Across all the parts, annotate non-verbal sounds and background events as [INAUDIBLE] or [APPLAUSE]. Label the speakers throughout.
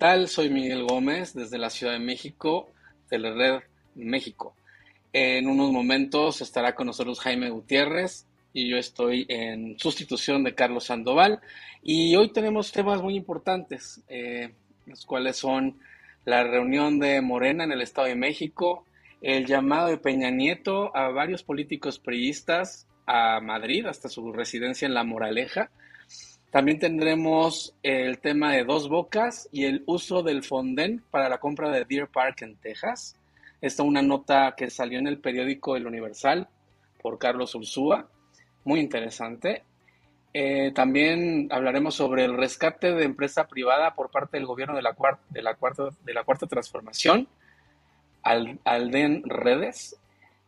Speaker 1: tal? Soy Miguel Gómez desde la Ciudad de México, de la Red México. En unos momentos estará con nosotros Jaime Gutiérrez y yo estoy en sustitución de Carlos Sandoval. Y hoy tenemos temas muy importantes, eh, los cuales son la reunión de Morena en el Estado de México, el llamado de Peña Nieto a varios políticos priistas a Madrid, hasta su residencia en La Moraleja. También tendremos el tema de Dos Bocas y el uso del Fonden para la compra de Deer Park en Texas. Esta es una nota que salió en el periódico El Universal por Carlos Ursúa. Muy interesante. Eh, también hablaremos sobre el rescate de empresa privada por parte del gobierno de la, cuarta, de la, cuarta, de la cuarta transformación, al, Alden Redes,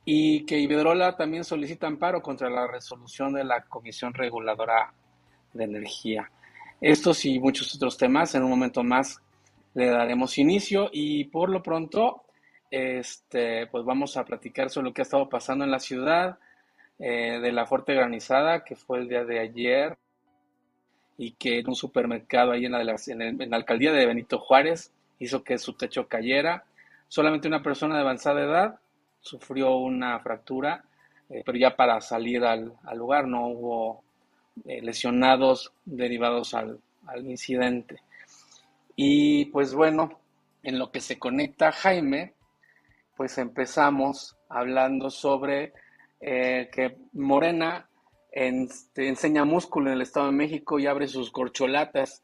Speaker 1: y que Iberdrola también solicita amparo contra la resolución de la Comisión Reguladora de Energía. Estos y muchos otros temas en un momento más le daremos inicio y por lo pronto este, pues vamos a platicar sobre lo que ha estado pasando en la ciudad, eh, de la fuerte granizada que fue el día de ayer y que en un supermercado ahí en la, en, la alcaldía de Benito Juárez hizo que su techo cayera. Solamente una persona de avanzada edad sufrió una fractura, eh, pero ya para salir al, lugar no hubo lesionados derivados al, al incidente. Y pues bueno, en lo que se conecta Jaime, pues empezamos hablando sobre eh, que Morena enseña músculo en el Estado de México y abre sus corcholatas.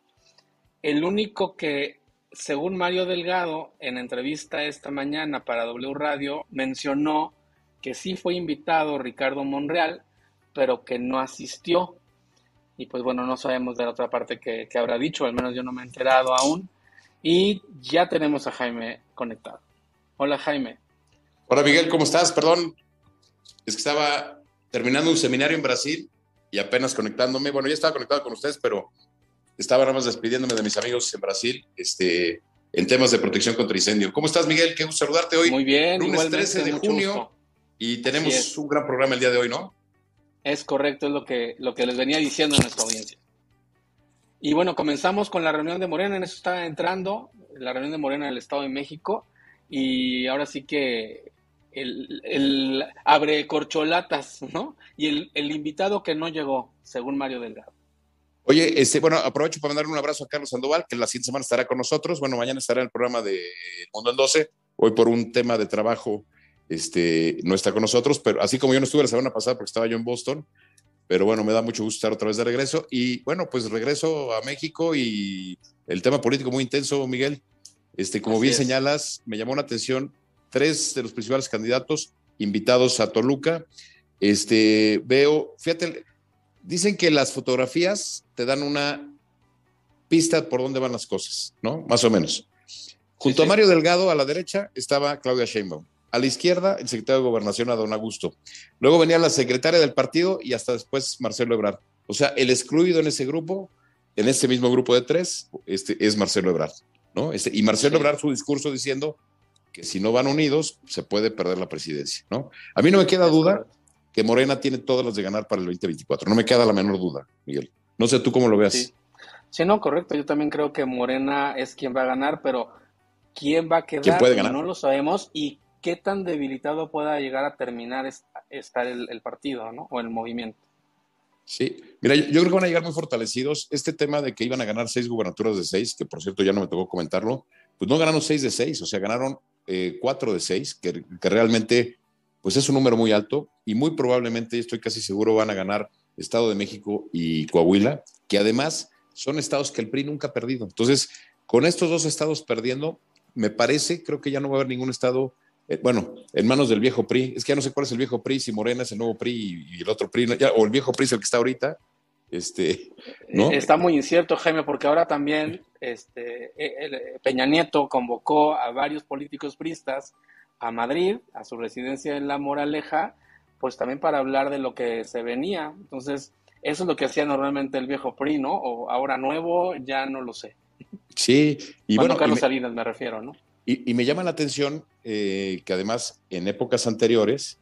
Speaker 1: El único que, según Mario Delgado, en entrevista esta mañana para W Radio, mencionó que sí fue invitado Ricardo Monreal, pero que no asistió. Y pues bueno, no sabemos de la otra parte que, que habrá dicho, al menos yo no me he enterado aún. Y ya tenemos a Jaime conectado. Hola Jaime.
Speaker 2: Hola Miguel, ¿cómo estás? Perdón, es que estaba terminando un seminario en Brasil y apenas conectándome. Bueno, ya estaba conectado con ustedes, pero estaba nada más despidiéndome de mis amigos en Brasil este, en temas de protección contra incendio. ¿Cómo estás, Miguel? Qué gusto saludarte hoy.
Speaker 1: Muy bien.
Speaker 2: Lunes 13 de junio y tenemos un gran programa el día de hoy, ¿no?
Speaker 1: Es correcto, es lo que, lo que les venía diciendo a nuestra audiencia. Y bueno, comenzamos con la reunión de Morena, en eso está entrando, la reunión de Morena en el Estado de México, y ahora sí que el, abre corcholatas, ¿no? Y el, invitado que no llegó, según Mario Delgado.
Speaker 2: Oye, este, bueno, aprovecho para mandar un abrazo a Carlos Sandoval, que la siguiente semana estará con nosotros. Bueno, mañana estará en el programa de Mundo en 12. Hoy por un tema de trabajo este, no está con nosotros, pero así como yo no estuve la semana pasada porque estaba yo en Boston, pero bueno, me da mucho gusto estar otra vez de regreso. Y bueno, pues regreso a México y el tema político muy intenso, Miguel. Este, como bien señalas, me llamó la atención tres de los principales candidatos invitados a Toluca. Este, veo, fíjate, dicen que las fotografías te dan una pista por dónde van las cosas, ¿no? Más o menos. Junto a Mario Delgado, a la derecha, estaba Claudia Sheinbaum. A la izquierda, el secretario de Gobernación, a don Augusto. Luego venía la secretaria del partido y hasta después Marcelo Ebrard. O sea, el excluido en ese grupo, en ese mismo grupo de tres, este, es Marcelo Ebrard, ¿no? Este, y Marcelo Ebrard, su discurso diciendo que si no van unidos se puede perder la presidencia, ¿no? A mí no me queda duda que Morena tiene todas las de ganar para el 2024, no me queda la menor duda, Miguel. No sé tú cómo lo veas.
Speaker 1: Sí. no, correcto, yo también creo que Morena es quien va a ganar, pero ¿quién va a quedar? puede ganar? No lo sabemos y qué tan debilitado pueda llegar a terminar estar el, partido, ¿no? O el movimiento.
Speaker 2: Sí, mira, yo, creo que van a llegar muy fortalecidos. Este tema de que iban a ganar seis gubernaturas de seis, que por cierto ya no me tocó comentarlo, pues no ganaron seis de seis, o sea, ganaron eh, cuatro de seis, que, realmente pues es un número muy alto y muy probablemente, estoy casi seguro, van a ganar Estado de México y Coahuila, que además son estados que el PRI nunca ha perdido. Entonces, con estos dos estados perdiendo, me parece, creo que ya no va a haber ningún estado, eh, bueno, en manos del viejo PRI. Es que ya no sé cuál es el viejo PRI, si Morena es el nuevo PRI y, el otro PRI, o el viejo PRI es el que está ahorita. Este, ¿no?
Speaker 1: Está muy incierto, Jaime, porque ahora también este, eh, Peña Nieto convocó a varios políticos pristas a Madrid, a su residencia en La Moraleja, pues también para hablar de lo que se venía. Entonces, eso es lo que hacía normalmente el viejo PRI, ¿no? O ahora nuevo, ya no lo sé.
Speaker 2: Sí,
Speaker 1: y bueno. Carlos me, Salinas me refiero, ¿no?
Speaker 2: Y, me llama la atención eh, que además en épocas anteriores,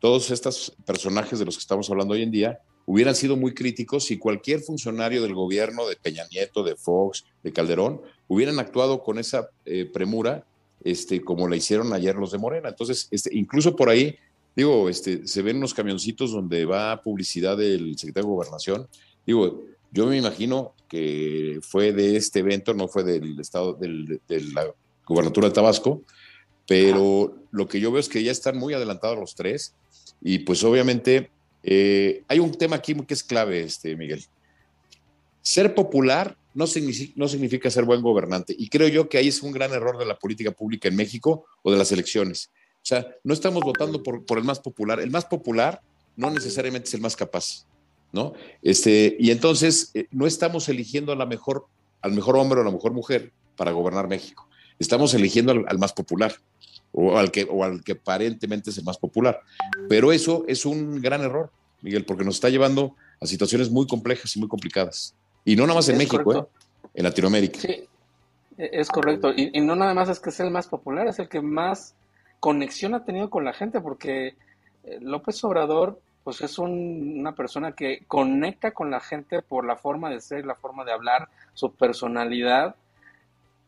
Speaker 2: todos estos personajes de los que estamos hablando hoy en día, hubieran sido muy críticos si cualquier funcionario del gobierno de Peña Nieto, de Fox, de Calderón, hubieran actuado con esa eh, premura, este, como la hicieron ayer los de Morena. Entonces, este, incluso por ahí, digo, este, se ven unos camioncitos donde va publicidad del secretario de Gobernación. Digo, yo me imagino que fue de este evento, no fue del estado, del, de la gubernatura de Tabasco, pero lo que yo veo es que ya están muy adelantados los tres y pues obviamente eh, hay un tema aquí que es clave, este, Miguel. Ser popular no significa, no significa ser buen gobernante y creo yo que ahí es un gran error de la política pública en México o de las elecciones. O sea, no estamos votando por, por el más popular. El más popular no necesariamente es el más capaz. ¿no? Este, y entonces eh, no estamos eligiendo a la mejor, al mejor hombre o a la mejor mujer para gobernar México. Estamos eligiendo al, más popular o al, que, o al que aparentemente es el más popular. Pero eso es un gran error, Miguel, porque nos está llevando a situaciones muy complejas y muy complicadas. Y no nada más en México, ¿eh? en Latinoamérica. Sí,
Speaker 1: e, es correcto. Y, y, no nada más es que es el más popular, es el que más conexión ha tenido con la gente, porque eh, López Obrador pues es una persona que conecta con la gente por la forma de ser, la forma de hablar, su personalidad,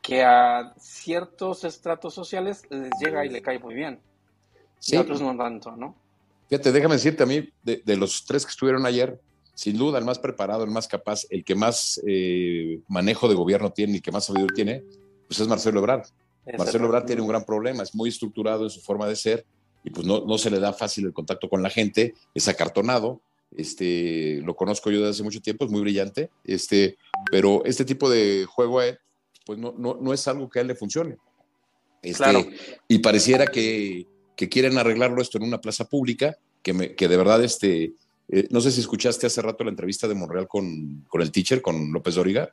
Speaker 1: que a ciertos estratos sociales les llega y le cae muy bien. Sí. Y a otros no tanto, ¿no?
Speaker 2: Fíjate, déjame decirte a mí, de, los tres que estuvieron ayer, sin duda el más preparado, el más capaz, el que más eh, manejo de gobierno tiene y que más sabiduría tiene, pues es Marcelo Ebrard. Marcelo Ebrard tiene un gran problema, es muy estructurado en su forma de ser y pues no, no se le da fácil el contacto con la gente, es acartonado, este, lo conozco yo desde hace mucho tiempo, es muy brillante, este, pero este tipo de juego pues no, no, no es algo que a él le funcione. Este, claro. Y pareciera que, que, quieren arreglarlo esto en una plaza pública, que, me, que de verdad, este, eh, no sé si escuchaste hace rato la entrevista de Monreal con, con el teacher, con López Dóriga.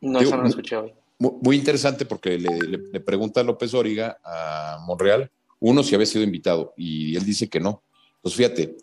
Speaker 1: No, eso no lo escuché hoy.
Speaker 2: Muy, muy interesante porque le, le, le, pregunta a López Dóriga a Monreal uno, si había sido invitado, y él dice que no. Entonces, fíjate,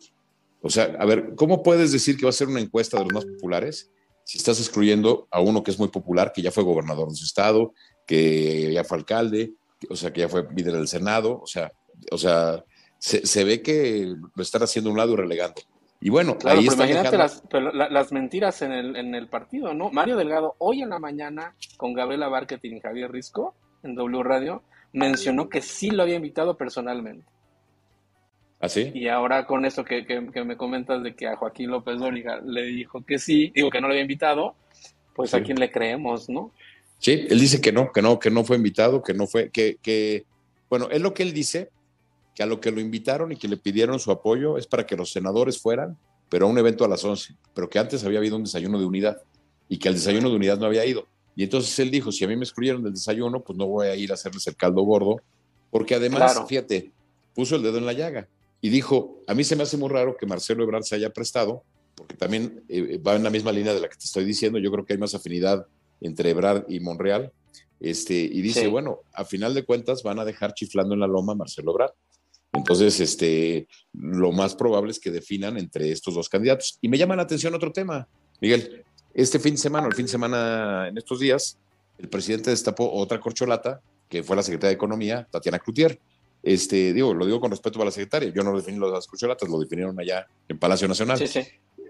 Speaker 2: o sea, a ver, ¿cómo puedes decir que va a ser una encuesta de los más populares si estás excluyendo a uno que es muy popular, que ya fue gobernador de su estado, que ya fue alcalde, o sea, que ya fue líder del Senado, o sea, o sea, se, ve que lo están haciendo a un lado y relegando. Y bueno,
Speaker 1: ahí está imagínate las, las, mentiras en el, en el partido, ¿no? Mario Delgado, hoy en la mañana, con Gabriela Barquetín y Javier Risco, en W Radio, mencionó que sí lo había invitado personalmente.
Speaker 2: ¿Ah, sí?
Speaker 1: Y ahora con eso que, me comentas de que a Joaquín López Dóriga le dijo que sí, digo que no lo había invitado, pues a quién le creemos, ¿no?
Speaker 2: Sí, él dice que no, que no, que no fue invitado, que no fue, que, que, bueno, es lo que él dice, que a lo que lo invitaron y que le pidieron su apoyo es para que los senadores fueran, pero a un evento a las 11, pero que antes había habido un desayuno de unidad y que al desayuno de unidad no había ido. Y entonces él dijo, si a mí me excluyeron del desayuno, pues no voy a ir a hacerles el caldo gordo, porque además, fíjate, puso el dedo en la llaga y dijo, a mí se me hace muy raro que Marcelo Ebrard se haya prestado, porque también eh, va en la misma línea de la que te estoy diciendo, yo creo que hay más afinidad entre Ebrard y Monreal, este, y dice, bueno, a final de cuentas van a dejar chiflando en la loma a Marcelo Ebrard. Entonces, este, lo más probable es que definan entre estos dos candidatos. Y me llama la atención otro tema, Miguel. Este fin de semana, el fin de semana en estos días, el presidente destapó otra corcholata, que fue la secretaria de Economía, Tatiana Cloutier. Este, digo, lo digo con respeto a la secretaria, yo no definí las corcholatas, lo definieron allá en Palacio Nacional. Sí, sí.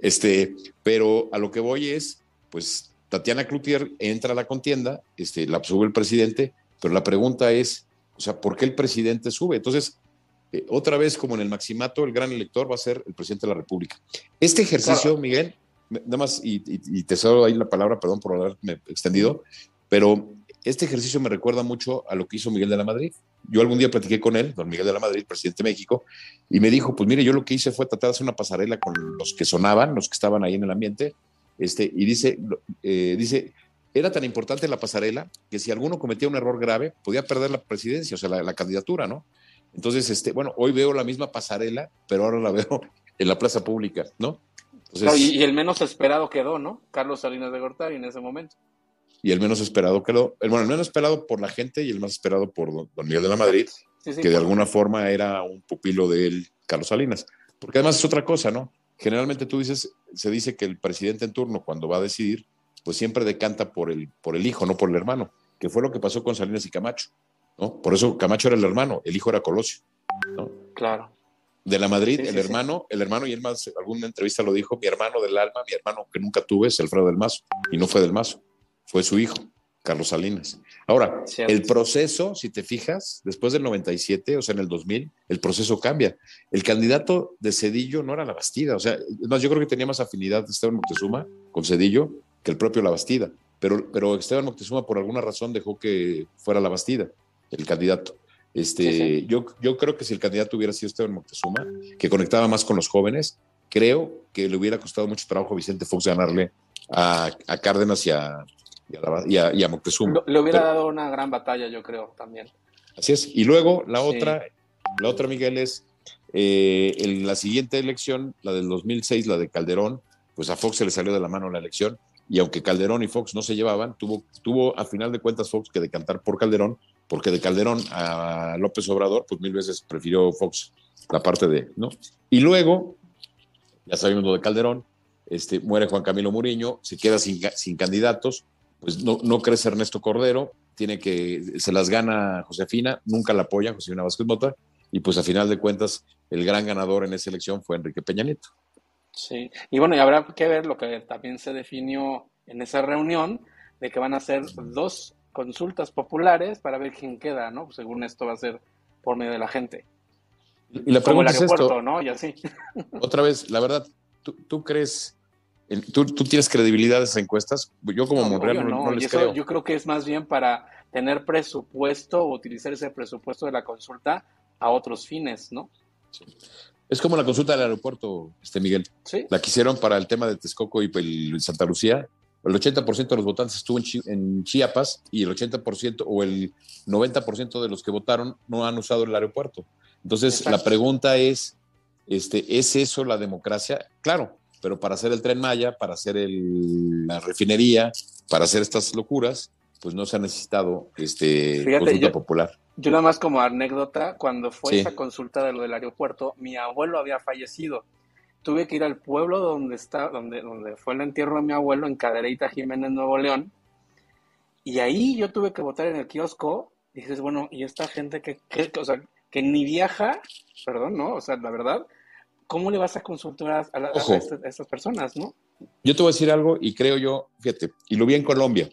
Speaker 2: Este, pero a lo que voy es, pues Tatiana Cloutier entra a la contienda, este, la sube el presidente, pero la pregunta es, o sea, ¿por qué el presidente sube? Entonces, eh, otra vez, como en el maximato, el gran elector va a ser el presidente de la República. Este ejercicio, Miguel, nada más, y, te cedo ahí la palabra, perdón por haberme extendido, pero este ejercicio me recuerda mucho a lo que hizo Miguel de la Madrid. Yo algún día platiqué con él, don Miguel de la Madrid, presidente de México, y me dijo, pues mire, yo lo que hice fue tratar de hacer una pasarela con los que sonaban, los que estaban ahí en el ambiente, este, y dice, eh, dice, era tan importante la pasarela que si alguno cometía un error grave, podía perder la presidencia, o sea, la, candidatura, ¿no? Entonces, este, bueno, hoy veo la misma pasarela, pero ahora la [LAUGHS] veo en la plaza pública, ¿no?
Speaker 1: y, el menos esperado quedó, ¿no? Carlos Salinas de Gortari en ese momento.
Speaker 2: Y el menos esperado quedó, el, bueno, el menos esperado por la gente y el más esperado por don, Miguel de la Madrid, que de alguna forma era un pupilo de él, Carlos Salinas. Porque además es otra cosa, ¿no? Generalmente tú dices, se dice que el presidente en turno, cuando va a decidir, pues siempre decanta por el, por el hijo, no por el hermano, que fue lo que pasó con Salinas y Camacho, ¿no? Por eso Camacho era el hermano, el hijo era Colosio, ¿no?
Speaker 1: Claro.
Speaker 2: De la Madrid, el hermano, el hermano, y él más, alguna entrevista lo dijo, mi hermano del alma, mi hermano que nunca tuve es Alfredo del Mazo, y no fue del Mazo, fue su hijo, Carlos Salinas. Ahora, el proceso, si te fijas, después del 97, o sea, en el 2000, el proceso cambia. El candidato de Cedillo no era la Bastida, o sea, más, yo creo que tenía más afinidad de Esteban Moctezuma con Cedillo que el propio La Bastida, pero, pero Esteban Moctezuma por alguna razón dejó que fuera La Bastida, el candidato. Este, Yo, yo creo que si el candidato hubiera sido Esteban Moctezuma, que conectaba más con los jóvenes, creo que le hubiera costado mucho trabajo a Vicente Fox ganarle a, Cárdenas y a, y a, Moctezuma.
Speaker 1: Le hubiera dado una gran batalla, yo creo, también.
Speaker 2: Así es. Y luego la otra, la otra, Miguel, es eh, en la siguiente elección, la del 2006, la de Calderón, pues a Fox se le salió de la mano la elección. Y aunque Calderón y Fox no se llevaban, tuvo, tuvo a final de cuentas Fox que decantar por Calderón porque de Calderón a López Obrador, pues mil veces prefirió Fox la parte de, ¿no? Y luego, ya sabemos lo de Calderón, este, muere Juan Camilo Muriño, se queda sin, sin candidatos, pues no, no crece Ernesto Cordero, tiene que, se las gana Josefina, nunca la apoya Josefina Vázquez Mota, y pues a final de cuentas el gran ganador en esa elección fue Enrique Peña Nieto.
Speaker 1: Sí, y bueno, y habrá que ver lo que también se definió en esa reunión, de que van a ser dos consultas populares para ver quién queda, ¿no? Según esto va a ser por medio de la gente.
Speaker 2: Y la pregunta es esto, ¿no? Y así. Otra vez, la verdad, ¿tú, crees, tú, tienes credibilidad en esas encuestas? Yo como no, Monreal no, les creo.
Speaker 1: Yo creo que es más bien para tener presupuesto o utilizar ese presupuesto de la consulta a otros fines, ¿no?
Speaker 2: Es como la consulta del aeropuerto, este Miguel. ¿Sí? La quisieron para el tema de Texcoco y el Santa Lucía el 80% de los votantes estuvo en, Chiapas y el 80% o el 90% de los que votaron no han usado el aeropuerto. Entonces, la pregunta es, este, ¿es eso la democracia? Claro, pero para hacer el tren Maya, para hacer la refinería, para hacer estas locuras, pues no se ha necesitado este, consulta popular.
Speaker 1: Yo nada más como anécdota, cuando fue esa consulta de lo del aeropuerto, mi abuelo había fallecido tuve que ir al pueblo donde está, donde, donde fue el entierro de mi abuelo, en Cadereyta Jiménez, Nuevo León. Y ahí yo tuve que votar en el kiosco. Y dices, bueno, y esta gente que, o sea, que ni viaja, perdón, ¿no? O sea, la verdad, ¿cómo le vas a consultar a, estas personas, no?
Speaker 2: Yo te voy a decir algo y creo yo, fíjate, y lo vi en Colombia.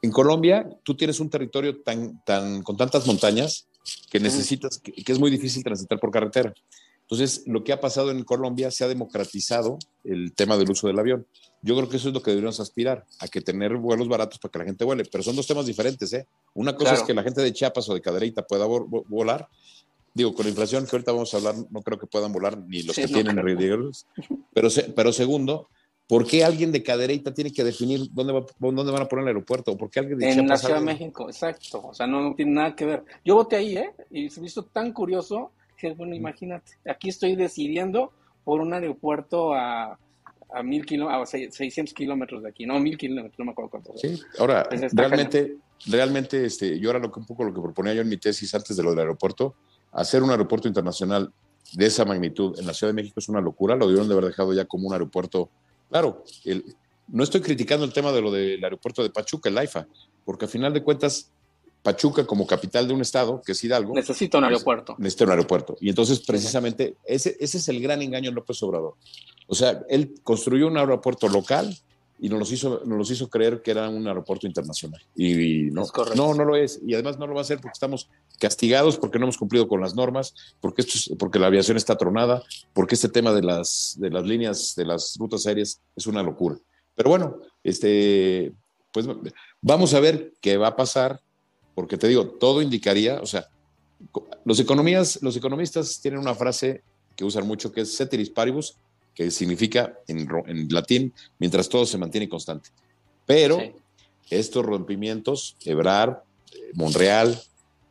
Speaker 2: En Colombia, tú tienes un territorio tan, tan, con tantas montañas que necesitas, que es muy difícil transitar por carretera. Entonces, lo que ha pasado en Colombia se ha democratizado el tema del uso del avión. Yo creo que eso es lo que deberíamos aspirar, a que tener vuelos baratos para que la gente vuele, pero son dos temas diferentes, ¿eh? Una cosa es que la gente de Chiapas o de Cadereyta pueda volar, digo, con la inflación que ahorita vamos a hablar, no creo que puedan volar ni los que tienen riesgos, pero, pero segundo, ¿por qué alguien de Cadereyta tiene que definir dónde, va, dónde van a poner el aeropuerto? ¿Por qué alguien de
Speaker 1: En la Ciudad de México, exacto, o sea, no, no, tiene nada que ver. Yo voté ahí, ¿eh? Y se me hizo tan curioso bueno, imagínate, aquí estoy decidiendo por un aeropuerto a, a mil kilómetros, a 600 kilómetros de aquí, no, mil kilómetros, no me acuerdo cuánto.
Speaker 2: Sí, ahora, realmente, realmente, este, yo era lo que, un poco lo que proponía yo en mi tesis antes de lo del aeropuerto, hacer un aeropuerto internacional de esa magnitud en la Ciudad de México es una locura, lo debieron de haber dejado ya como un aeropuerto, claro, el, no estoy criticando el tema de lo del aeropuerto de Pachuca, el AIFA, porque al final de cuentas Pachuca como capital de un estado, que es Hidalgo.
Speaker 1: Necesita un aeropuerto.
Speaker 2: Necesita un aeropuerto. Y entonces, precisamente, ese, ese es el gran engaño de López Obrador. O sea, él construyó un aeropuerto local y nos los hizo, nos los hizo creer que era un aeropuerto internacional. Y, no, no, no lo es. Y además no lo va a hacer porque estamos castigados, porque no hemos cumplido con las normas, porque, esto porque la aviación está tronada, porque este tema de las, de las líneas, de las rutas aéreas es una locura. Pero bueno, este, pues vamos a ver qué va a pasar porque te digo, todo indicaría, o sea, los, economías, los economistas tienen una frase que usan mucho que es ceteris paribus, que significa en, latín, mientras todo se mantiene constante. Pero estos rompimientos, Ebrard, Monreal,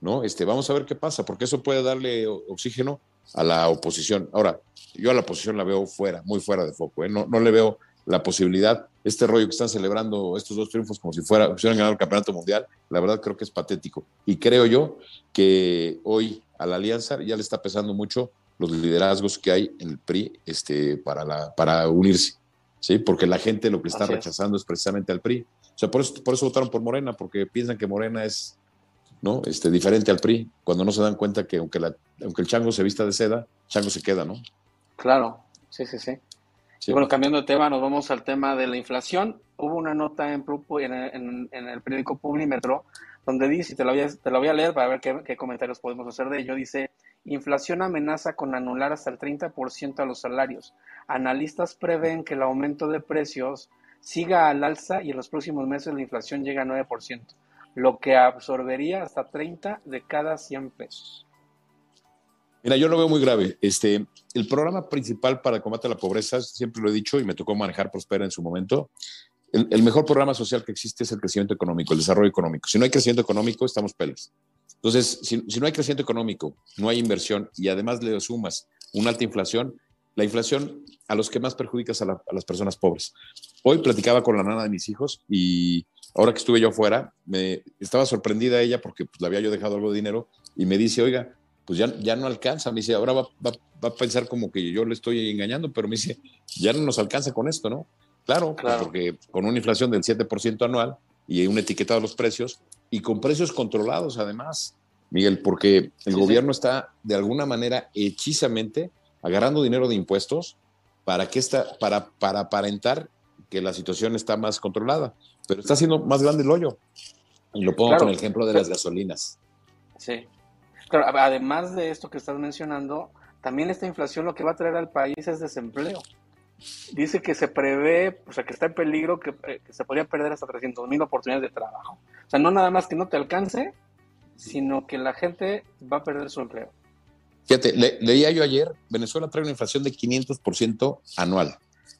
Speaker 2: ¿no? Este, vamos a ver qué pasa, porque eso puede darle oxígeno a la oposición. Ahora, yo a la oposición la veo fuera, muy fuera de foco, ¿eh? no, no le veo la posibilidad, este rollo que están celebrando estos dos triunfos como si fuera, hubieran ganado el campeonato mundial, la verdad creo que es patético. Y creo yo que hoy a la alianza ya le está pesando mucho los liderazgos que hay en el PRI este, para, la, para unirse, ¿sí? Porque la gente lo que está rechazando es. precisamente al PRI. O sea, por eso, por eso votaron por Morena, porque piensan que Morena es ¿no? Este, diferente al PRI, cuando no se dan cuenta que aunque, la, aunque el chango se vista de seda, chango se queda, ¿no?
Speaker 1: Claro, sí, sí, sí. bueno, cambiando de tema, nos vamos al tema de la inflación. Hubo una nota en, en, en el periódico Publimetro donde dice, te lo, voy a, te lo voy a leer para ver qué, qué, comentarios podemos hacer de ello, dice, inflación amenaza con anular hasta el 30% a los salarios. Analistas prevén que el aumento de precios siga al alza y en los próximos meses la inflación llega a 9% lo que absorbería hasta 30 de cada 100 pesos.
Speaker 2: Mira, yo lo veo muy grave. Este, el programa principal para el combate a la pobreza, siempre lo he dicho y me tocó manejar Prospera en su momento, el, mejor programa social que existe es el crecimiento económico, el desarrollo económico. Si no hay crecimiento económico, estamos peles. Entonces, si, no hay crecimiento económico, no hay inversión y además le sumas una alta inflación, la inflación a los que más perjudicas a, a las personas pobres. Hoy platicaba con la nana de mis hijos y ahora que estuve yo afuera, me estaba sorprendida ella porque pues, le había yo dejado algo de dinero y me dice, oiga, pues ya, ya no alcanza. Me dice, ahora va, va, a pensar como que yo le estoy engañando, pero me dice, ya no nos alcanza con esto, ¿no? Claro, pues, claro. porque con una inflación del 7% anual y un etiquetado de los precios y con precios controlados además, Miguel, porque el gobierno está de alguna manera hechizamente agarrando dinero de impuestos para que esta, para, para aparentar que la situación está más controlada pero está haciendo más grande el hoyo. Y lo pongo con el ejemplo de las gasolinas.
Speaker 1: Sí. Claro, además de esto que estás mencionando, también esta inflación lo que va a traer al país es desempleo. Dice que se prevé, o sea, que está en peligro, que, eh, se podría perder hasta 300 mil oportunidades de trabajo. O sea, no nada más que no te alcance, sino que la gente va a perder su empleo.
Speaker 2: Fíjate, leía yo ayer, Venezuela trae una inflación de 500% anual.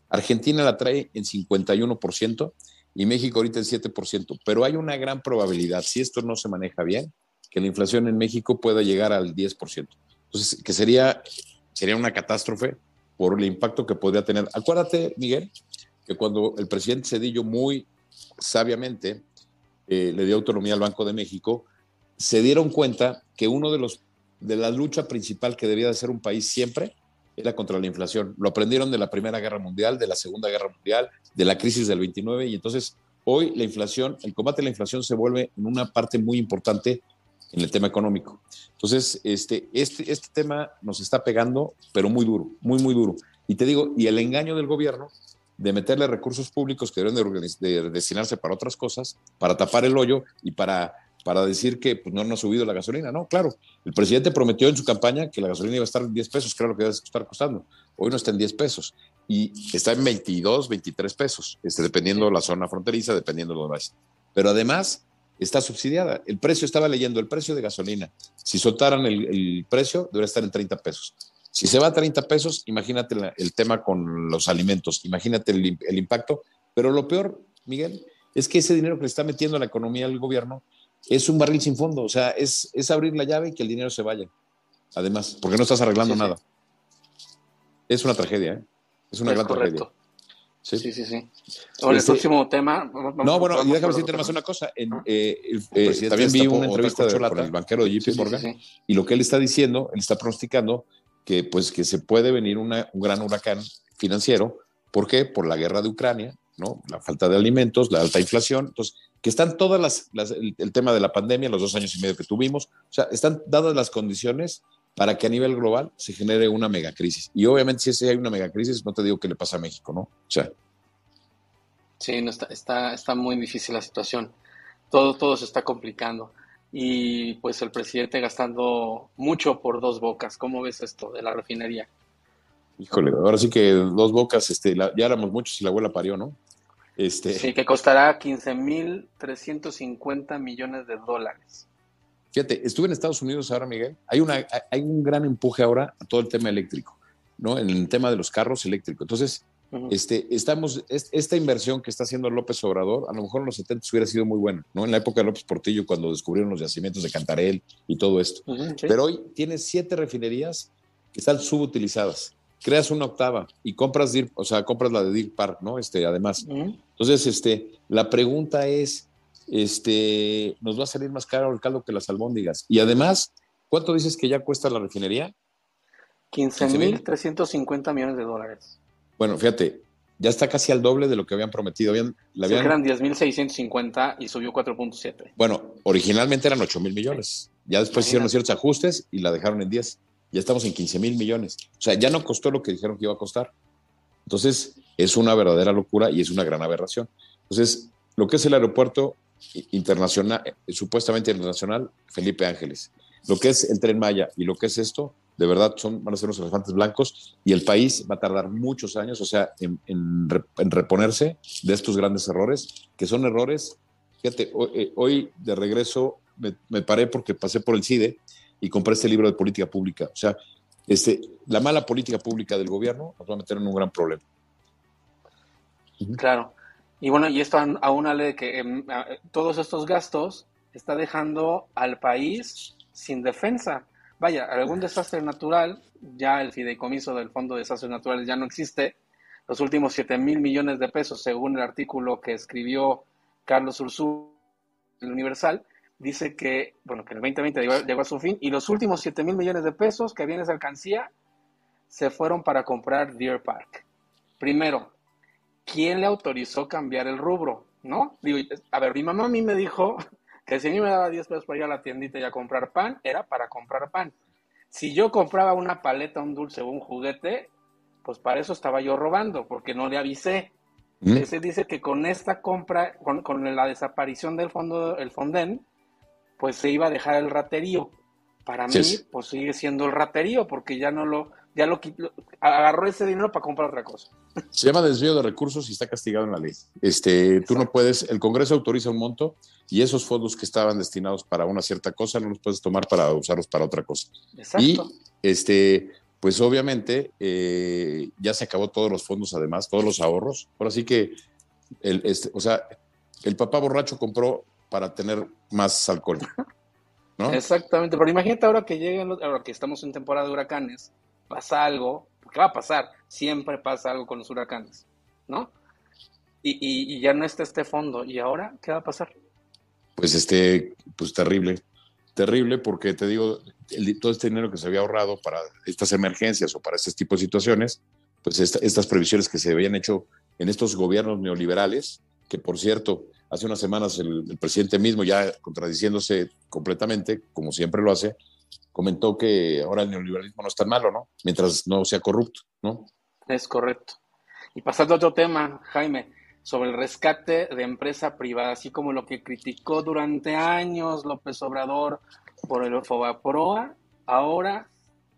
Speaker 2: Argentina la trae en 51% y México ahorita el 7%, pero hay una gran probabilidad, si esto no se maneja bien, que la inflación en México pueda llegar al 10%. Entonces, que sería, sería una catástrofe por el impacto que podría tener. Acuérdate, Miguel, que cuando el presidente Cedillo muy sabiamente eh, le dio autonomía al Banco de México, se dieron cuenta que uno de los de la lucha principal que debía de ser un país siempre era contra la inflación. Lo aprendieron de la Primera Guerra Mundial, de la Segunda Guerra Mundial, de la crisis del 29 y entonces hoy la inflación, el combate a la inflación se vuelve en una parte muy importante en el tema económico. Entonces, este, este, este tema nos está pegando, pero muy duro, muy, muy duro. Y te digo, y el engaño del gobierno de meterle recursos públicos que deben de destinarse para otras cosas, para tapar el hoyo y para para decir que pues, no nos ha subido la gasolina. No, claro, el presidente prometió en su campaña que la gasolina iba a estar en 10 pesos, lo que iba a estar costando. Hoy no está en 10 pesos y está en 22, 23 pesos, este, dependiendo de la zona fronteriza, dependiendo de lo demás. Pero además está subsidiada. El precio, estaba leyendo, el precio de gasolina, si soltaran el, precio, debería estar en 30 pesos. Si se va a 30 pesos, imagínate el tema con los alimentos, imagínate el, el impacto. Pero lo peor, Miguel, es que ese dinero que le está metiendo a la economía al gobierno es un barril sin fondo, o sea, es, es abrir la llave y que el dinero se vaya. Además, porque no estás arreglando nada. Es una tragedia, ¿eh? Es una gran tragedia.
Speaker 1: Sí, sí, sí. sí. el este, próximo tema.
Speaker 2: no, bueno, y déjame decirte más una cosa. Eh, eh, también vi una entrevista con el banquero de JP Morgan y lo que él está diciendo, él está pronosticando que, pues, que se puede venir un gran huracán financiero. ¿Por qué? Por la guerra de Ucrania, ¿no? La falta de alimentos, la alta inflación. Entonces, que están todas las, el, tema de la pandemia, los dos años y medio que tuvimos, o sea, están dadas las condiciones para que a nivel global se genere una megacrisis. Y obviamente si hay una megacrisis, no te digo qué le pasa a México, ¿no? O sea.
Speaker 1: Sí, no, está, está, está muy difícil la situación. Todo, todo se está complicando. Y pues el presidente gastando mucho por dos bocas. ¿Cómo ves esto de la refinería?
Speaker 2: Híjole, ahora sí que dos bocas, este, ya éramos muchos y la abuela parió, ¿no?
Speaker 1: Este... Sí, que costará 15.350 millones de dólares.
Speaker 2: Fíjate, estuve en Estados Unidos ahora, Miguel. Hay, una, hay un gran empuje ahora a todo el tema eléctrico, ¿no? En el tema de los carros eléctricos. Entonces, este, estamos, esta inversión que está haciendo López Obrador, a lo mejor en los 70 hubiera sido muy buena, ¿no? En la época de López Portillo, cuando descubrieron los yacimientos de Cantarel y todo esto. Pero hoy tiene siete refinerías que están subutilizadas creas una octava y compras, o sea, compras la de Deer Park, ¿no? Este, además. Entonces, este, la pregunta es, este, ¿nos va a salir más caro el caldo que las albóndigas? Y además, ¿cuánto dices que ya cuesta la refinería?
Speaker 1: 15.350 millones de dólares.
Speaker 2: Bueno, fíjate, Ya está casi al doble de lo que habían prometido. Habían,
Speaker 1: la habían... eran 10.650 y subió 4.7.
Speaker 2: Bueno, originalmente eran 8 mil millones. Ya después hicieron ciertos ajustes y la dejaron en 10. Ya estamos en 15 mil millones. O sea, ya no costó lo que dijeron que iba a costar. Entonces, es una verdadera locura y es una gran aberración. Entonces, lo que es el aeropuerto internacional, eh, supuestamente internacional, Felipe Ángeles, lo que es el tren Maya y lo que es esto, de verdad son, van a ser los elefantes blancos y el país va a tardar muchos años, o sea, en, reponerse de estos grandes errores, que son errores, fíjate, hoy, eh, de regreso me, me, paré porque pasé por el CIDE y compré este libro de política pública, o sea, este, la mala política pública del gobierno nos va a meter en un gran problema.
Speaker 1: Claro. Y bueno, y esto aúnale que em, todos estos gastos está dejando al país sin defensa. Vaya, algún desastre natural, ya el fideicomiso del Fondo de Desastres Naturales ya no existe. Los últimos 7 mil millones de pesos, según el artículo que escribió Carlos Ursú, el Universal, dice que, bueno, que el 2020 llegó, a su fin y los últimos 7 mil millones de pesos que había en esa alcancía se fueron para comprar Deer Park. Primero, ¿quién le autorizó cambiar el rubro? ¿No? Digo, a ver, mi mamá a mí me dijo [LAUGHS] que si a mí me daba 10 pesos para ir a la tiendita y a comprar pan, era para comprar pan. Si yo compraba una paleta, un dulce o un juguete, pues para eso estaba yo robando, porque no le avisé. ¿Mm? Se dice que con esta compra, con, con, la desaparición del fondo, el Fonden, pues se iba a dejar el raterío. Para mí, pues sigue siendo el raterío, porque ya no lo, ya lo, agarró ese dinero para comprar otra cosa.
Speaker 2: Se llama desvío de recursos y está castigado en la ley. Este, tú no puedes, el Congreso autoriza un monto y esos fondos que estaban destinados para una cierta cosa no los puedes tomar para usarlos para otra cosa. Exacto. Y este, pues obviamente eh, ya se acabó todos los fondos, además, todos los ahorros. Ahora sí que, el, este, o sea, el papá borracho compró para tener más alcohol. ¿no?
Speaker 1: Exactamente, pero imagínate ahora que lleguen, ahora que estamos en temporada de huracanes, pasa algo, porque va a pasar, siempre pasa algo con los huracanes, ¿no? Y, ya no está este fondo, ¿y ahora qué va a pasar?
Speaker 2: Pues este, pues terrible, terrible porque te digo, todo este dinero que se había ahorrado para estas emergencias o para este tipo de situaciones, pues estas previsiones que se habían hecho en estos gobiernos neoliberales, que por cierto, hace unas semanas el, presidente mismo, ya contradiciéndose completamente, como siempre lo hace, comentó que ahora el neoliberalismo no es tan malo, ¿no? Mientras no sea corrupto, ¿no?
Speaker 1: Es correcto. Y pasando a otro tema, Jaime, sobre el rescate de empresa privada, así como lo que criticó durante años López Obrador por el Fobaproa, ahora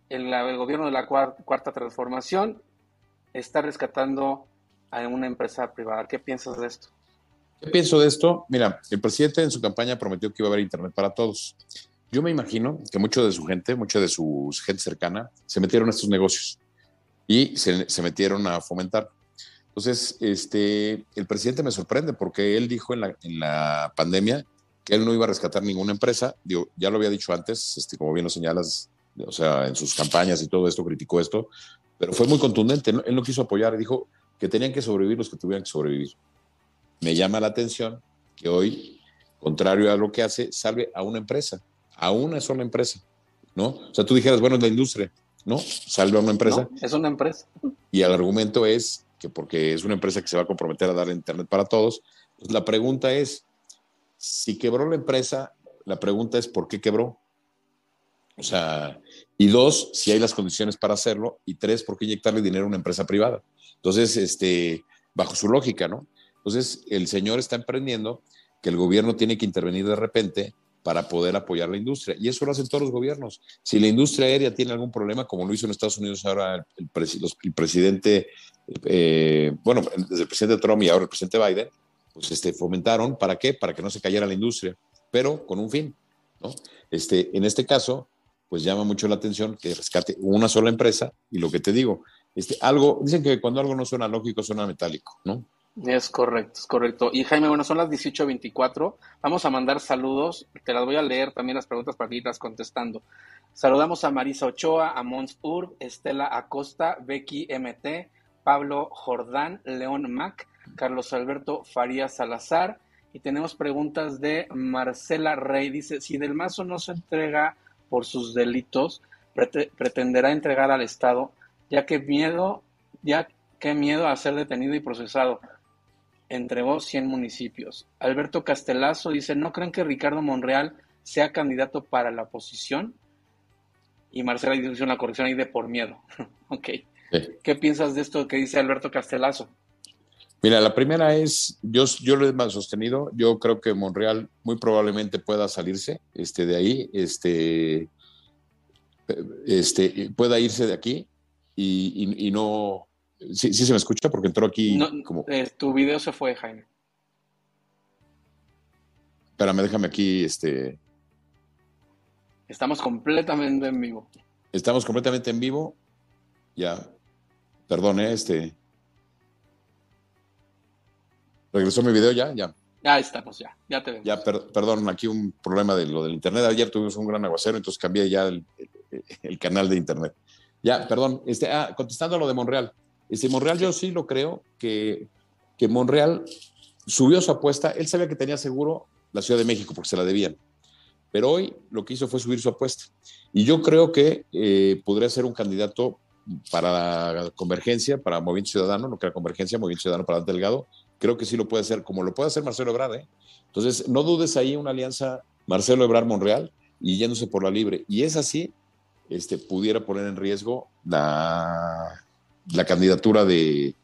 Speaker 1: el, el gobierno de la cuarta transformación está rescatando a una empresa privada. ¿Qué piensas de esto?
Speaker 2: ¿Qué pienso de esto? Mira, el presidente en su campaña prometió que iba a haber Internet para todos. Yo me imagino que mucho de su gente, mucha de su gente cercana, se metieron a estos negocios y se, metieron a fomentar. Entonces, este, el presidente me sorprende porque él dijo en la, en la pandemia que él no iba a rescatar ninguna empresa. Digo, ya lo había dicho antes, este, como bien lo señalas, o sea, en sus campañas y todo esto, criticó esto, pero fue muy contundente. Él no quiso apoyar, dijo que tenían que sobrevivir los que tuvieran que sobrevivir me llama la atención que hoy, contrario a lo que hace, salve a una empresa, a una sola empresa, ¿no? O sea, tú dijeras, bueno, es la industria, ¿no? Salve a una empresa.
Speaker 1: es una empresa.
Speaker 2: Y el argumento es que porque es una empresa que se va a comprometer a dar Internet para todos, pues la pregunta es, si quebró la empresa, la pregunta es, ¿por qué quebró? O sea, y dos, si hay las condiciones para hacerlo, y tres, ¿por qué inyectarle dinero a una empresa privada? Entonces, este, bajo su lógica, ¿no? Entonces, el señor está emprendiendo que el gobierno tiene que intervenir de repente para poder apoyar la industria. Y eso lo hacen todos los gobiernos. Si la industria aérea tiene algún problema, como lo hizo en Estados Unidos ahora el, presidente, eh, bueno, desde el presidente Trump y ahora el presidente Biden, pues este, fomentaron, ¿para qué? Para que no se cayera la industria, pero con un fin, ¿no? Este, en este caso, pues llama mucho la atención que rescate una sola empresa y lo que te digo, este, algo, dicen que cuando algo no suena lógico, suena metálico, ¿no?
Speaker 1: Es correcto, es correcto. Y Jaime, bueno, son las 18.24. Vamos a mandar saludos. Te las voy a leer también las preguntas para que irlas contestando. Saludamos a Marisa Ochoa, a Mons Urb, Estela Acosta, Becky MT, Pablo Jordán, León Mac, Carlos Alberto Farías Salazar. Y tenemos preguntas de Marcela Rey. Dice, si Del Mazo no se entrega por sus delitos, pretenderá entregar al Estado, ya que miedo, ya Qué miedo a ser detenido y procesado. Entregó 100 municipios. Alberto Castelazo dice, ¿no creen que Ricardo Monreal sea candidato para la oposición? Y Marcela dice una corrección ahí de por miedo. [LAUGHS] ok. ¿Qué piensas de esto que dice Alberto Castelazo?
Speaker 2: Mira, la primera es, yo, yo lo he sostenido, yo creo que Monreal muy probablemente pueda salirse este, de ahí, este, este, pueda irse de aquí y, no... Sí, sí, se me escucha porque entró aquí como...
Speaker 1: Eh, tu video se fue, Jaime.
Speaker 2: Espérame, déjame aquí, este...
Speaker 1: Estamos completamente en vivo.
Speaker 2: Estamos completamente en vivo. Ya, perdone, este... ¿Regresó mi video ya? Ya.
Speaker 1: Ya estamos, ya, ya te vemos.
Speaker 2: Ya, perdón, aquí un problema de lo del internet. Ayer tuvimos un gran aguacero, entonces cambié ya el, canal de internet. Ya, perdón, este, ah, contestando a lo de Monreal. Este, Monreal yo sí lo creo que, que Monreal subió su apuesta. Él sabía que tenía seguro la Ciudad de México porque se la debían. Pero hoy lo que hizo fue subir su apuesta. Y yo creo que eh, podría ser un candidato para la convergencia, para Movimiento Ciudadano, no que la convergencia, Movimiento Ciudadano para Delgado, creo que sí lo puede hacer, como lo puede hacer Marcelo Ebrard. ¿eh? Entonces, no dudes ahí una alianza Marcelo Ebrard-Monreal y yéndose por la libre. Y es así, este, pudiera poner en riesgo la, la candidatura de,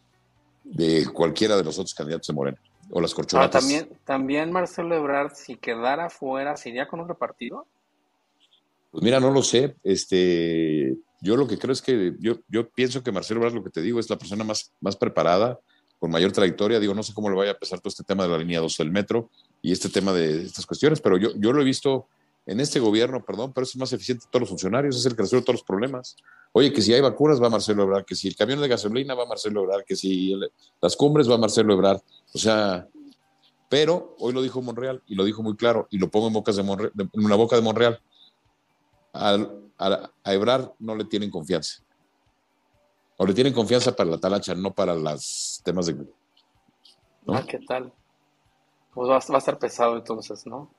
Speaker 2: de cualquiera de los otros candidatos de Moreno o las corcholatas.
Speaker 1: también, también Marcelo Ebrard, si quedara fuera, ¿se iría con otro partido?
Speaker 2: Pues mira, no lo sé. Este, yo lo que creo es que yo, yo pienso que Marcelo Ebrard, lo que te digo, es la persona más, más preparada, con mayor trayectoria. Digo, no sé cómo le vaya a pesar todo este tema de la línea 2 del metro y este tema de estas cuestiones, pero yo, yo lo he visto en este gobierno, perdón, pero es más eficiente todos los funcionarios, es el que resuelve todos los problemas. Oye, que si hay vacunas va Marcelo Ebrard, que si el camión de gasolina va Marcelo Ebrard, que si las cumbres va Marcelo Ebrard. O sea, pero hoy lo dijo Monreal y lo dijo muy claro y lo pongo en, bocas de en la boca de Monreal. a Ebrard no le tienen confianza. O le tienen confianza para la talacha, no para los temas de...
Speaker 1: Ah, ¿qué tal? Pues va, a estar pesado entonces, ¿no?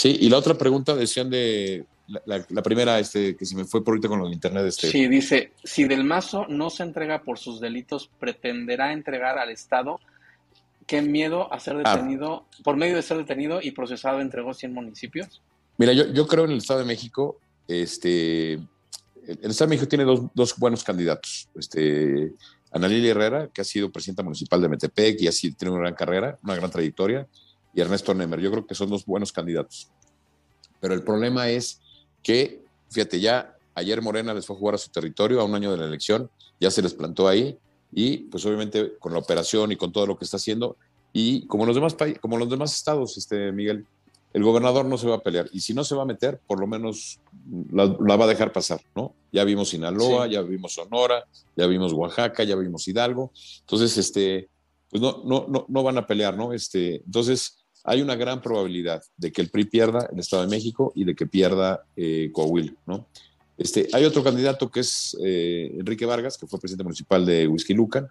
Speaker 2: Sí, y la otra pregunta decían de la, primera, este, que si me fue por ahorita con lo de internet. Este...
Speaker 1: Sí, dice, si Del Mazo no se entrega por sus delitos, pretenderá entregar al Estado. Qué miedo a ser ah. detenido, por medio de ser detenido y procesado, entregó 100 municipios.
Speaker 2: Mira, yo, yo creo en el Estado de México, este, el Estado de México tiene dos, buenos candidatos. Este, Ana Lilia Herrera, que ha sido presidenta municipal de Metepec y ha sido, tiene una gran carrera, una gran trayectoria, y Ernesto Nemer. Yo creo que son dos buenos candidatos. Pero el problema es que, fíjate, ya ayer Morena les fue a jugar a su territorio a un año de la elección, ya se les plantó ahí, y pues obviamente con la operación y con todo lo que está haciendo, y como los demás, como los demás estados, este, Miguel, el gobernador no se va a pelear. Y si no se va a meter, por lo menos la, va a dejar pasar, ¿no? Ya vimos Sinaloa, ya vimos Sonora, ya vimos Oaxaca, ya vimos Hidalgo. Entonces, este, pues no, no, no, no van a pelear, ¿no? Este, entonces, hay una gran probabilidad de que el PRI pierda el Estado de México y de que pierda eh, Coahuila, ¿no? Este, hay otro candidato que es eh, Enrique Vargas, que fue presidente municipal de Whisky Lucan,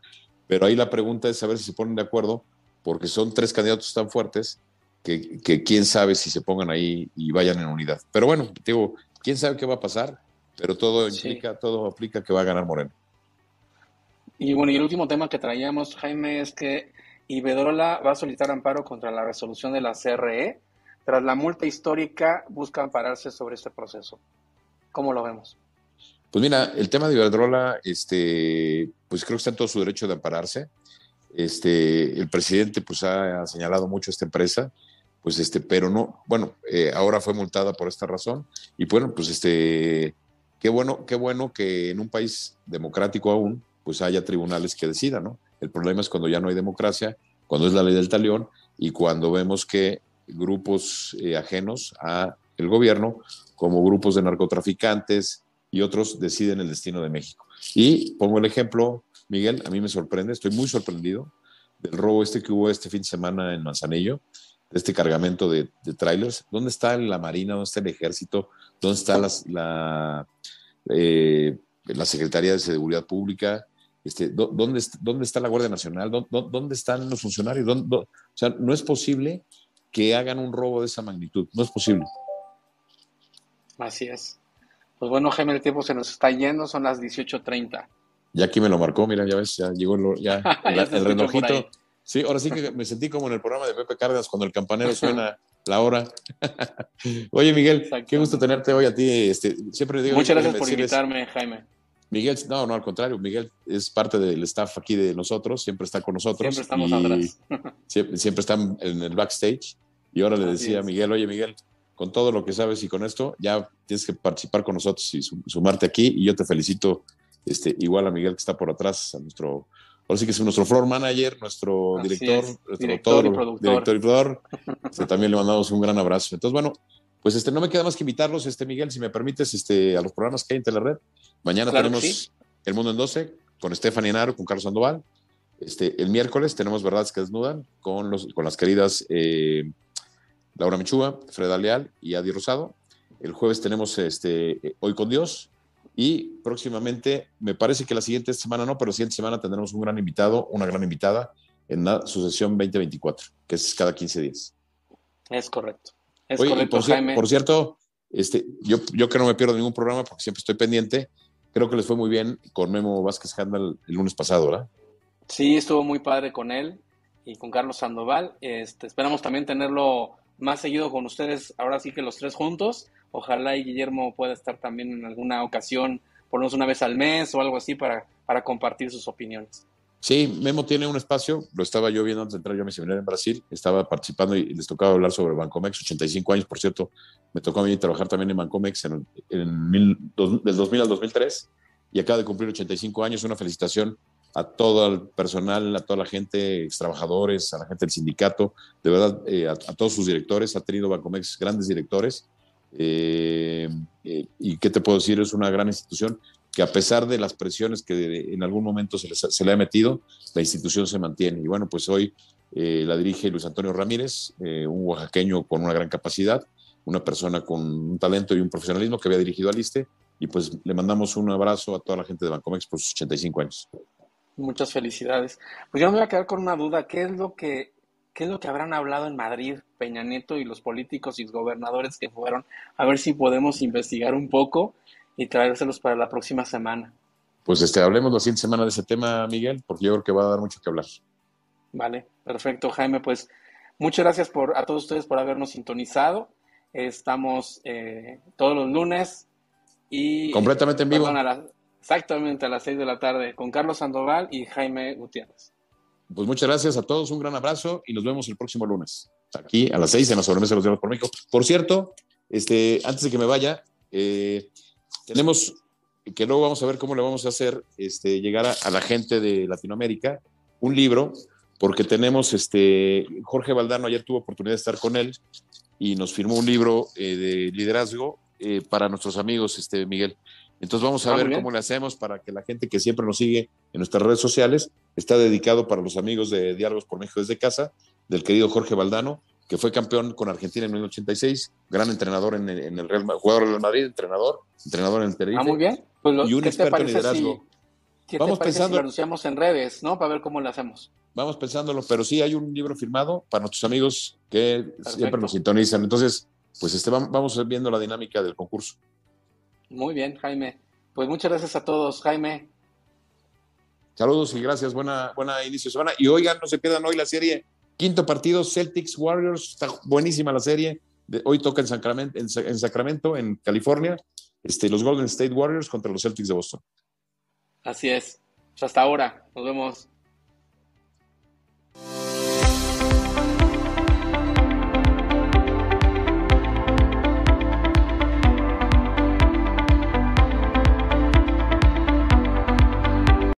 Speaker 2: pero ahí la pregunta es saber si se ponen de acuerdo, porque son tres candidatos tan fuertes que, quién sabe si se pongan ahí y vayan en unidad. Pero bueno, digo, quién sabe qué va a pasar, pero todo implica, todo aplica que va a ganar Moreno.
Speaker 1: Y bueno, y el último tema que traíamos, Jaime, es que Iberdrola va a solicitar amparo contra la resolución de la CRE. Tras la multa histórica, busca ampararse sobre este proceso. ¿Cómo lo vemos?
Speaker 2: Pues mira, el tema de Iberdrola, este, pues creo que está en todo su derecho de ampararse. Este, el presidente pues ha señalado mucho a esta empresa pues este, pero no, bueno, eh, ahora fue multada por esta razón y bueno, pues este, qué bueno, qué bueno que en un país democrático aún, pues haya tribunales que decidan, ¿no? El problema es cuando ya no hay democracia, cuando es la ley del talión y cuando vemos que grupos eh, ajenos a el gobierno, como grupos de narcotraficantes y otros, deciden el destino de México. Y pongo el ejemplo, Miguel, a mí me sorprende, estoy muy sorprendido del robo este que hubo este fin de semana en Manzanillo, de este cargamento de, trailers. ¿Dónde está la Marina? ¿Dónde está el Ejército? ¿Dónde está la, eh, la Secretaría de Seguridad Pública? Este, ¿dónde, ¿Dónde está la Guardia Nacional? ¿Dónde, están los funcionarios? o sea, no es posible que hagan un robo de esa magnitud. No es posible.
Speaker 1: Así es. Pues bueno, Jaime, el tiempo se nos está yendo, son las 18.30.
Speaker 2: Ya aquí me lo marcó, mira, ya ves, ya llegó el, ya, [LAUGHS] el, relojito. Sí, ahora sí que me sentí como en el programa de Pepe Cárdenas cuando el campanero suena la hora. [LAUGHS] Oye, Miguel, qué gusto tenerte hoy a ti. Este, siempre digo,
Speaker 1: Muchas gracias por invitarme, Jaime.
Speaker 2: Miguel, no, no, al contrario, Miguel es parte del staff aquí de nosotros, siempre está con nosotros.
Speaker 1: Siempre estamos atrás. [LAUGHS]
Speaker 2: siempre, siempre está en el backstage. Y ahora le decía a Miguel, oye, Miguel, con todo lo que sabes y con esto, ya tienes que participar con nosotros y sumarte aquí. Y yo te felicito, este, igual a Miguel que está por atrás, a nuestro, ahora sí que es nuestro floor manager, nuestro director, nuestro
Speaker 1: director, y productor.
Speaker 2: director y productor. Este, también le mandamos un gran abrazo. Entonces, bueno, pues este, no me queda más que invitarlos, este, Miguel, si me permites, este, a los programas que hay en Telered. Mañana tenemos El Mundo en 12 con Stephanie Enaro, con Carlos Sandoval. Este, el miércoles tenemos Verdades que Desnudan con, los, con las queridas eh, Laura Michúa, Freda Leal y Adi Rosado. El jueves tenemos este, Hoy con Dios. Y próximamente, me parece que la siguiente semana no, pero la siguiente semana tendremos un gran invitado, una gran invitada en la sucesión 2024, que es cada 15 días.
Speaker 1: Es correcto. Es correcto,
Speaker 2: por,
Speaker 1: Jaime.
Speaker 2: por cierto, este, yo, yo que no me pierdo ningún programa porque siempre estoy pendiente, creo que les fue muy bien con Memo Vázquez Handal el lunes pasado, ¿verdad?
Speaker 1: Sí, estuvo muy padre con él y con Carlos Sandoval. Este, esperamos también tenerlo más seguido con ustedes, ahora sí que los tres juntos. Ojalá y Guillermo pueda estar también en alguna ocasión, por lo menos una vez al mes o algo así, para, para compartir sus opiniones.
Speaker 2: Sí, Memo tiene un espacio, lo estaba yo viendo antes de entrar yo a mi seminario en Brasil, estaba participando y les tocaba hablar sobre Bancomex, 85 años, por cierto, me tocó a mí trabajar también en Bancomex en, en mil, dos, del 2000 al 2003 y acaba de cumplir 85 años, una felicitación a todo el personal, a toda la gente, ex trabajadores, a la gente del sindicato, de verdad, eh, a, a, todos sus directores, ha tenido Bancomex grandes directores, eh, eh, y qué te puedo decir, es una gran institución que a pesar de las presiones que en algún momento se, les, se le ha metido, la institución se mantiene. Y bueno, pues hoy eh, la dirige Luis Antonio Ramírez, eh, un oaxaqueño con una gran capacidad, una persona con un talento y un profesionalismo que había dirigido al ISTE. Y pues le mandamos un abrazo a toda la gente de Bancomex por sus 85 años.
Speaker 1: Muchas felicidades. Pues yo me voy a quedar con una duda. ¿Qué es lo que, qué es lo que habrán hablado en Madrid Peña Nieto y los políticos y gobernadores que fueron? A ver si podemos investigar un poco y traérselos para la próxima semana.
Speaker 2: Pues este, hablemos la siguiente semana de ese tema, Miguel, porque yo creo que va a dar mucho que hablar.
Speaker 1: Vale, perfecto, Jaime. Pues muchas gracias por, a todos ustedes por habernos sintonizado. Estamos eh, todos los lunes y...
Speaker 2: Completamente en vivo.
Speaker 1: Perdón, a la, exactamente a las 6 de la tarde con Carlos Sandoval y Jaime Gutiérrez.
Speaker 2: Pues muchas gracias a todos, un gran abrazo y nos vemos el próximo lunes. Aquí a las 6 en la sobremesa de los días por México. Por cierto, este, antes de que me vaya, eh, tenemos que luego vamos a ver cómo le vamos a hacer este, llegar a, a, la gente de Latinoamérica un libro, porque tenemos, este, Jorge Valdano ayer tuvo oportunidad de estar con él y nos firmó un libro eh, de liderazgo eh, para nuestros amigos, este, Miguel. Entonces vamos a ah, ver cómo le hacemos para que la gente que siempre nos sigue en nuestras redes sociales está dedicado para los amigos de Diálogos por México desde casa, del querido Jorge Valdano, que fue campeón con Argentina en 1986, gran entrenador en el, en el Real jugador del Madrid, entrenador, entrenador en el Tenerife.
Speaker 1: Ah, muy bien. Pues lo,
Speaker 2: y un experto en liderazgo.
Speaker 1: Si, Vamos pensando. Si lo anunciamos en redes, ¿no? Para ver cómo lo hacemos.
Speaker 2: Vamos pensándolo, pero sí hay un libro firmado para nuestros amigos que Perfecto. siempre nos sintonizan. Entonces, pues este, vamos viendo la dinámica del concurso.
Speaker 1: Muy bien, Jaime. Pues muchas gracias a todos, Jaime.
Speaker 2: Saludos y gracias. Buena, buena inicio de semana. Y oigan, no se pierdan hoy la serie Quinto partido, Celtics Warriors, está buenísima la serie. Hoy toca en Sacramento, en, en, Sacramento, en California, este, los Golden State Warriors contra los Celtics de Boston.
Speaker 1: Así es. Pues hasta ahora. Nos vemos.